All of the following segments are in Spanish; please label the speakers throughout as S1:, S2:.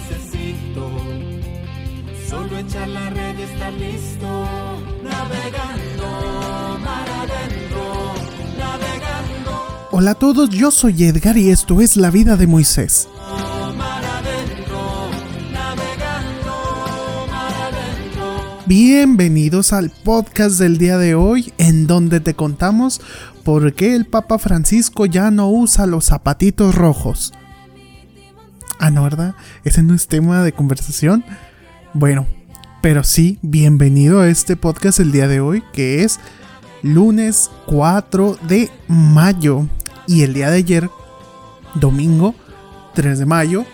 S1: necesito solo echar la red y estar listo. Navegando, mar adentro, navegando.
S2: Hola a todos, yo soy Edgar y esto es La vida de Moisés. Bienvenidos al podcast del día de hoy en donde te contamos por qué el Papa Francisco ya no usa los zapatitos rojos. Ah, no, ¿verdad? Ese no es tema de conversación. Bueno, pero sí, bienvenido a este podcast el día de hoy que es lunes 4 de mayo. Y el día de ayer, domingo 3 de mayo,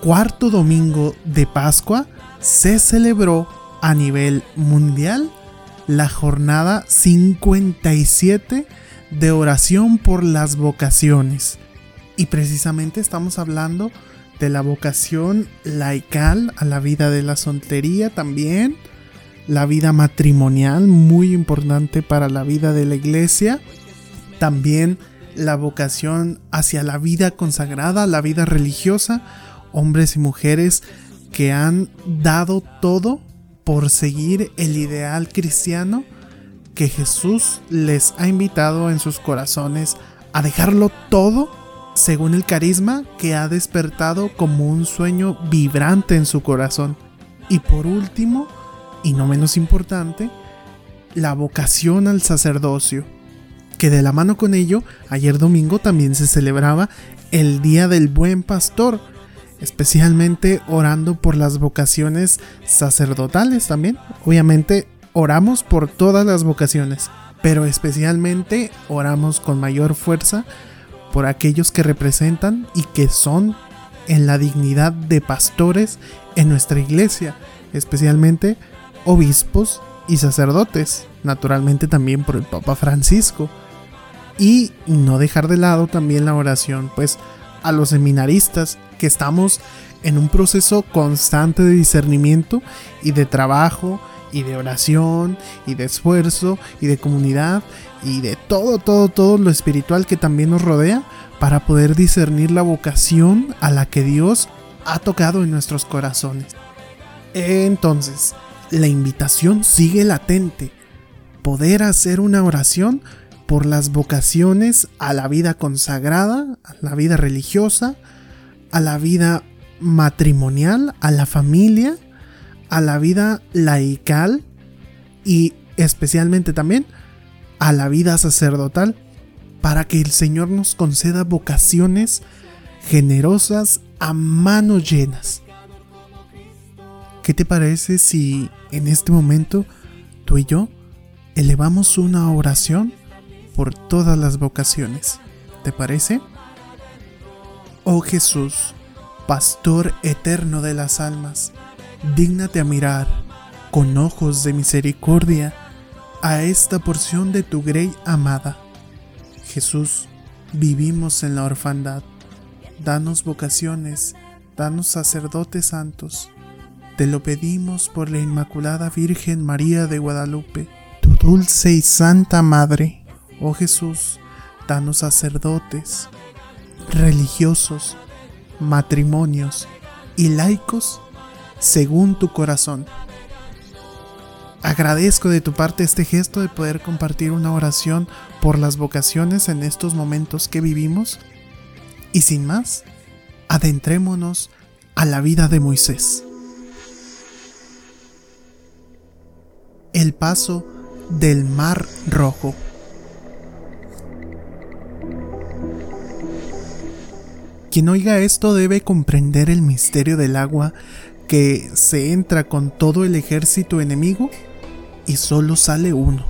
S2: cuarto domingo de Pascua, se celebró a nivel mundial la jornada 57 de oración por las vocaciones. Y precisamente estamos hablando de la vocación laical a la vida de la soltería también, la vida matrimonial, muy importante para la vida de la iglesia, también la vocación hacia la vida consagrada, la vida religiosa, hombres y mujeres que han dado todo por seguir el ideal cristiano que Jesús les ha invitado en sus corazones a dejarlo todo según el carisma que ha despertado como un sueño vibrante en su corazón. Y por último, y no menos importante, la vocación al sacerdocio, que de la mano con ello, ayer domingo también se celebraba el Día del Buen Pastor, especialmente orando por las vocaciones sacerdotales también. Obviamente oramos por todas las vocaciones, pero especialmente oramos con mayor fuerza por aquellos que representan y que son en la dignidad de pastores en nuestra iglesia, especialmente obispos y sacerdotes, naturalmente también por el Papa Francisco. Y no dejar de lado también la oración, pues a los seminaristas que estamos en un proceso constante de discernimiento y de trabajo y de oración y de esfuerzo y de comunidad y de todo, todo, todo lo espiritual que también nos rodea para poder discernir la vocación a la que Dios ha tocado en nuestros corazones. Entonces, la invitación sigue latente. Poder hacer una oración por las vocaciones a la vida consagrada, a la vida religiosa, a la vida matrimonial, a la familia, a la vida laical y especialmente también a la vida sacerdotal, para que el Señor nos conceda vocaciones generosas a manos llenas. ¿Qué te parece si en este momento tú y yo elevamos una oración por todas las vocaciones. ¿Te parece? Oh Jesús, Pastor eterno de las almas, dígnate a mirar con ojos de misericordia a esta porción de tu grey amada. Jesús, vivimos en la orfandad. Danos vocaciones, danos sacerdotes santos. Te lo pedimos por la Inmaculada Virgen María de Guadalupe, tu dulce y santa Madre. Oh Jesús, danos sacerdotes, religiosos, matrimonios y laicos según tu corazón. Agradezco de tu parte este gesto de poder compartir una oración por las vocaciones en estos momentos que vivimos. Y sin más, adentrémonos a la vida de Moisés. El paso del Mar Rojo. Quien oiga esto debe comprender el misterio del agua que se entra con todo el ejército enemigo y solo sale uno,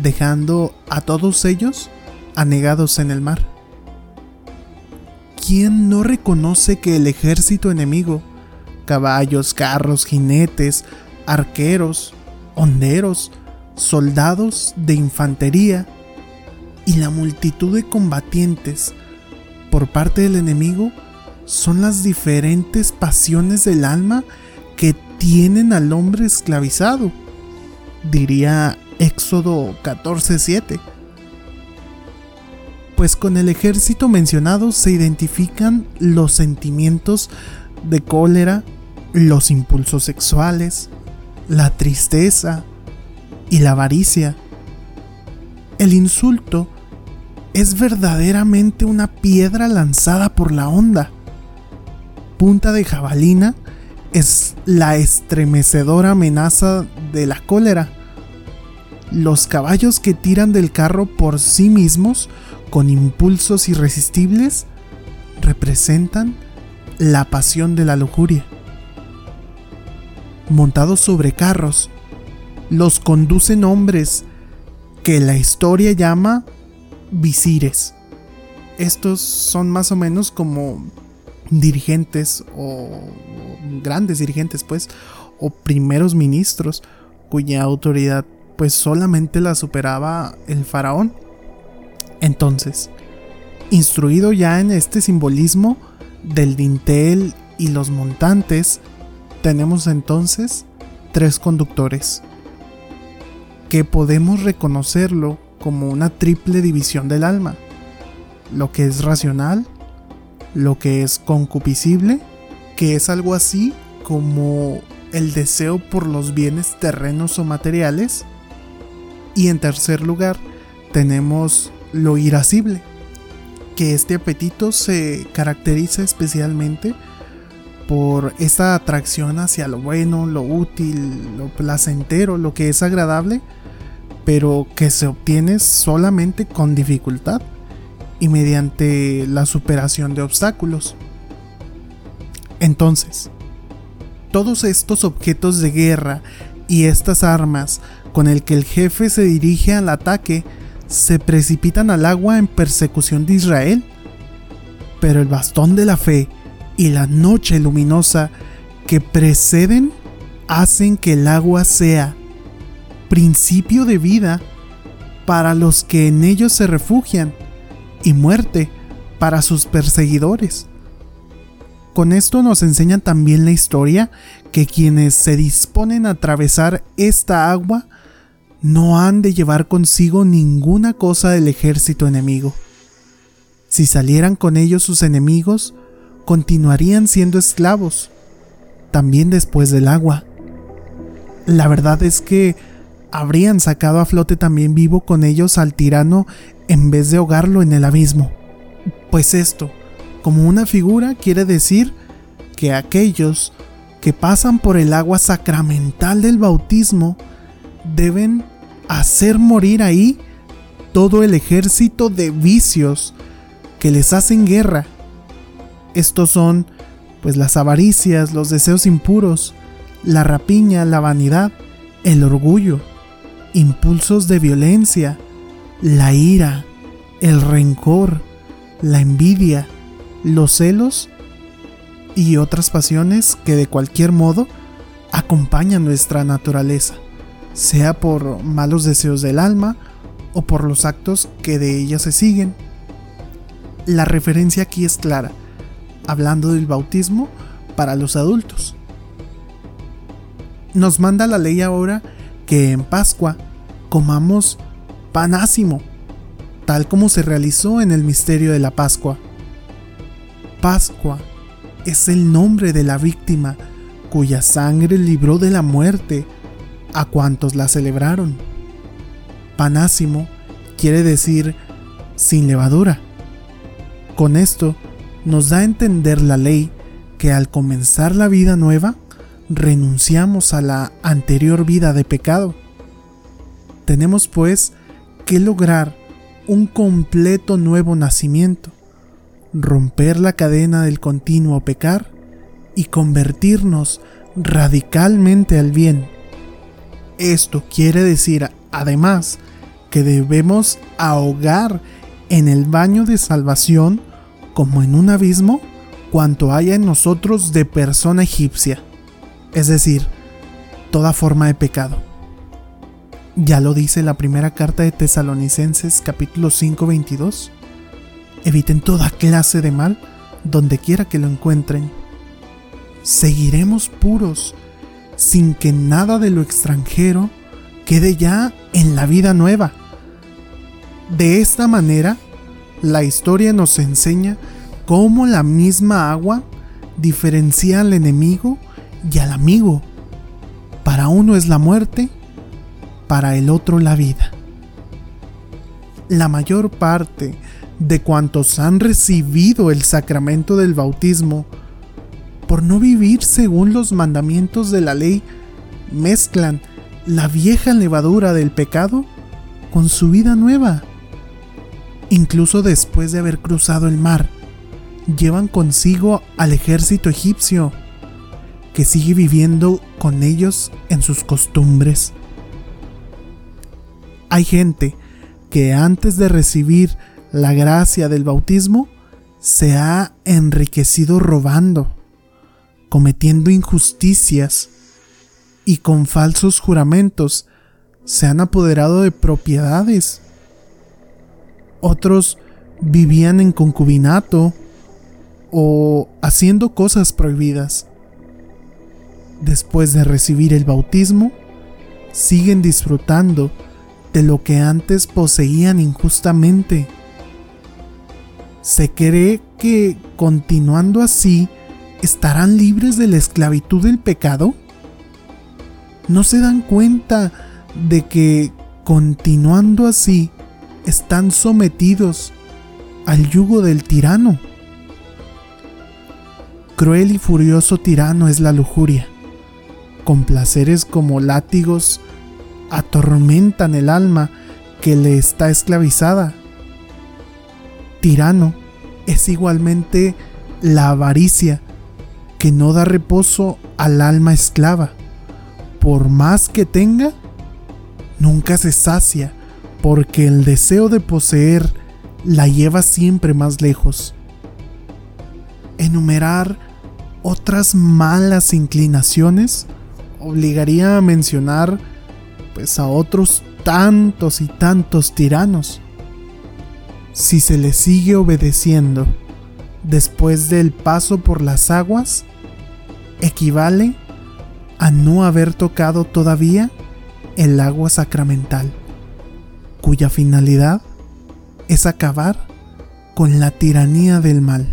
S2: dejando a todos ellos anegados en el mar. ¿Quién no reconoce que el ejército enemigo, caballos, carros, jinetes, arqueros, honderos, soldados de infantería y la multitud de combatientes por parte del enemigo son las diferentes pasiones del alma que tienen al hombre esclavizado. Diría Éxodo 14:7. pues con el ejército mencionado se identifican los sentimientos de cólera, los impulsos sexuales, la tristeza y la avaricia. El insulto es verdaderamente una piedra lanzada por la onda. Punta de jabalina es la estremecedora amenaza de la cólera. Los caballos que tiran del carro por sí mismos con impulsos irresistibles representan la pasión de la lujuria. Montados sobre carros, los conducen hombres que la historia llama visires. Estos son más o menos como dirigentes o grandes dirigentes pues o primeros ministros cuya autoridad pues solamente la superaba el faraón. Entonces, instruido ya en este simbolismo del dintel y los montantes, tenemos entonces tres conductores que podemos reconocerlo como una triple división del alma, lo que es racional, lo que es concupiscible, que es algo así como el deseo por los bienes terrenos o materiales, y en tercer lugar tenemos lo irascible, que este apetito se caracteriza especialmente por esta atracción hacia lo bueno, lo útil, lo placentero, lo que es agradable, pero que se obtiene solamente con dificultad y mediante la superación de obstáculos. Entonces, todos estos objetos de guerra y estas armas con el que el jefe se dirige al ataque se precipitan al agua en persecución de Israel. Pero el bastón de la fe y la noche luminosa que preceden hacen que el agua sea principio de vida para los que en ellos se refugian y muerte para sus perseguidores. Con esto nos enseña también la historia que quienes se disponen a atravesar esta agua no han de llevar consigo ninguna cosa del ejército enemigo. Si salieran con ellos sus enemigos, continuarían siendo esclavos, también después del agua. La verdad es que habrían sacado a flote también vivo con ellos al tirano en vez de ahogarlo en el abismo. Pues esto, como una figura, quiere decir que aquellos que pasan por el agua sacramental del bautismo deben hacer morir ahí todo el ejército de vicios que les hacen guerra. Estos son pues las avaricias, los deseos impuros, la rapiña, la vanidad, el orgullo, impulsos de violencia, la ira, el rencor, la envidia, los celos y otras pasiones que de cualquier modo acompañan nuestra naturaleza, sea por malos deseos del alma o por los actos que de ella se siguen. La referencia aquí es clara, hablando del bautismo para los adultos. Nos manda la ley ahora que en Pascua comamos panásimo, tal como se realizó en el misterio de la Pascua. Pascua es el nombre de la víctima cuya sangre libró de la muerte a cuantos la celebraron. Panásimo quiere decir sin levadura. Con esto nos da a entender la ley que al comenzar la vida nueva, renunciamos a la anterior vida de pecado. Tenemos pues que lograr un completo nuevo nacimiento, romper la cadena del continuo pecar y convertirnos radicalmente al bien. Esto quiere decir además que debemos ahogar en el baño de salvación como en un abismo cuanto haya en nosotros de persona egipcia es decir, toda forma de pecado. Ya lo dice la primera carta de Tesalonicenses capítulo 5 22. Eviten toda clase de mal donde quiera que lo encuentren. Seguiremos puros sin que nada de lo extranjero quede ya en la vida nueva. De esta manera la historia nos enseña cómo la misma agua diferencia al enemigo y al amigo. Para uno es la muerte, para el otro la vida. La mayor parte de cuantos han recibido el sacramento del bautismo, por no vivir según los mandamientos de la ley, mezclan la vieja levadura del pecado con su vida nueva. Incluso después de haber cruzado el mar, llevan consigo al ejército egipcio, que sigue viviendo con ellos en sus costumbres. Hay gente que antes de recibir la gracia del bautismo se ha enriquecido robando, cometiendo injusticias y con falsos juramentos se han apoderado de propiedades. Otros vivían en concubinato o haciendo cosas prohibidas. Después de recibir el bautismo, siguen disfrutando de lo que antes poseían injustamente. Se cree que continuando así estarán libres de la esclavitud del pecado. No se dan cuenta de que continuando así están sometidos al yugo del tirano. Cruel y furioso tirano es la lujuria, con placeres como látigos atormentan el alma que le está esclavizada. Tirano es igualmente la avaricia que no da reposo al alma esclava. Por más que tenga, nunca se sacia porque el deseo de poseer la lleva siempre más lejos. Enumerar otras malas inclinaciones obligaría a mencionar pues a otros tantos y tantos tiranos. Si se le sigue obedeciendo después del paso por las aguas, equivale a no haber tocado todavía el agua sacramental, cuya finalidad es acabar con la tiranía del mal.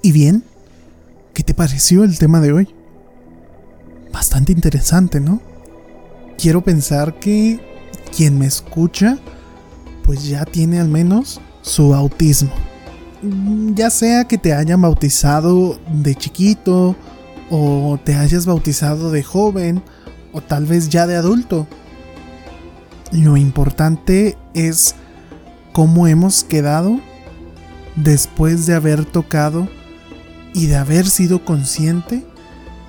S2: Y bien, ¿qué te pareció el tema de hoy? Bastante interesante, ¿no? Quiero pensar que quien me escucha, pues ya tiene al menos su autismo. Ya sea que te hayan bautizado de chiquito, o te hayas bautizado de joven, o tal vez ya de adulto. Lo importante es cómo hemos quedado después de haber tocado y de haber sido consciente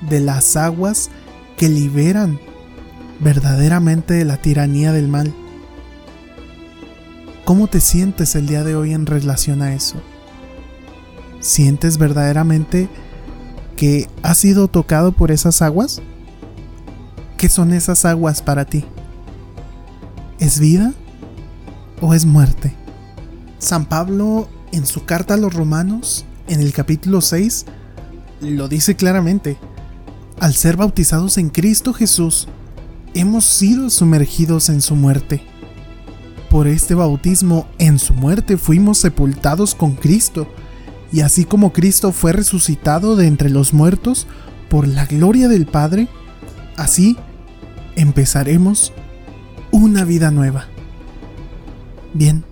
S2: de las aguas que liberan verdaderamente de la tiranía del mal. ¿Cómo te sientes el día de hoy en relación a eso? ¿Sientes verdaderamente que has sido tocado por esas aguas? ¿Qué son esas aguas para ti? ¿Es vida o es muerte? San Pablo en su carta a los romanos en el capítulo 6 lo dice claramente. Al ser bautizados en Cristo Jesús, hemos sido sumergidos en su muerte. Por este bautismo en su muerte fuimos sepultados con Cristo, y así como Cristo fue resucitado de entre los muertos por la gloria del Padre, así empezaremos una vida nueva. Bien,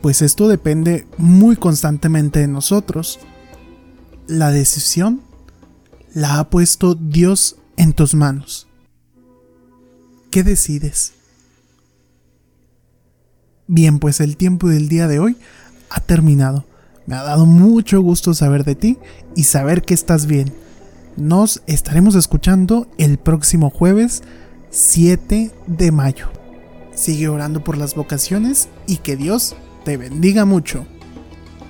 S2: pues esto depende muy constantemente de nosotros. La decisión la ha puesto Dios en tus manos. ¿Qué decides? Bien, pues el tiempo del día de hoy ha terminado. Me ha dado mucho gusto saber de ti y saber que estás bien. Nos estaremos escuchando el próximo jueves 7 de mayo. Sigue orando por las vocaciones y que Dios te bendiga mucho.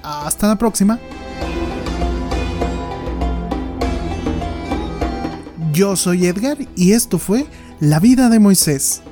S2: Hasta la próxima. Yo soy Edgar y esto fue La vida de Moisés.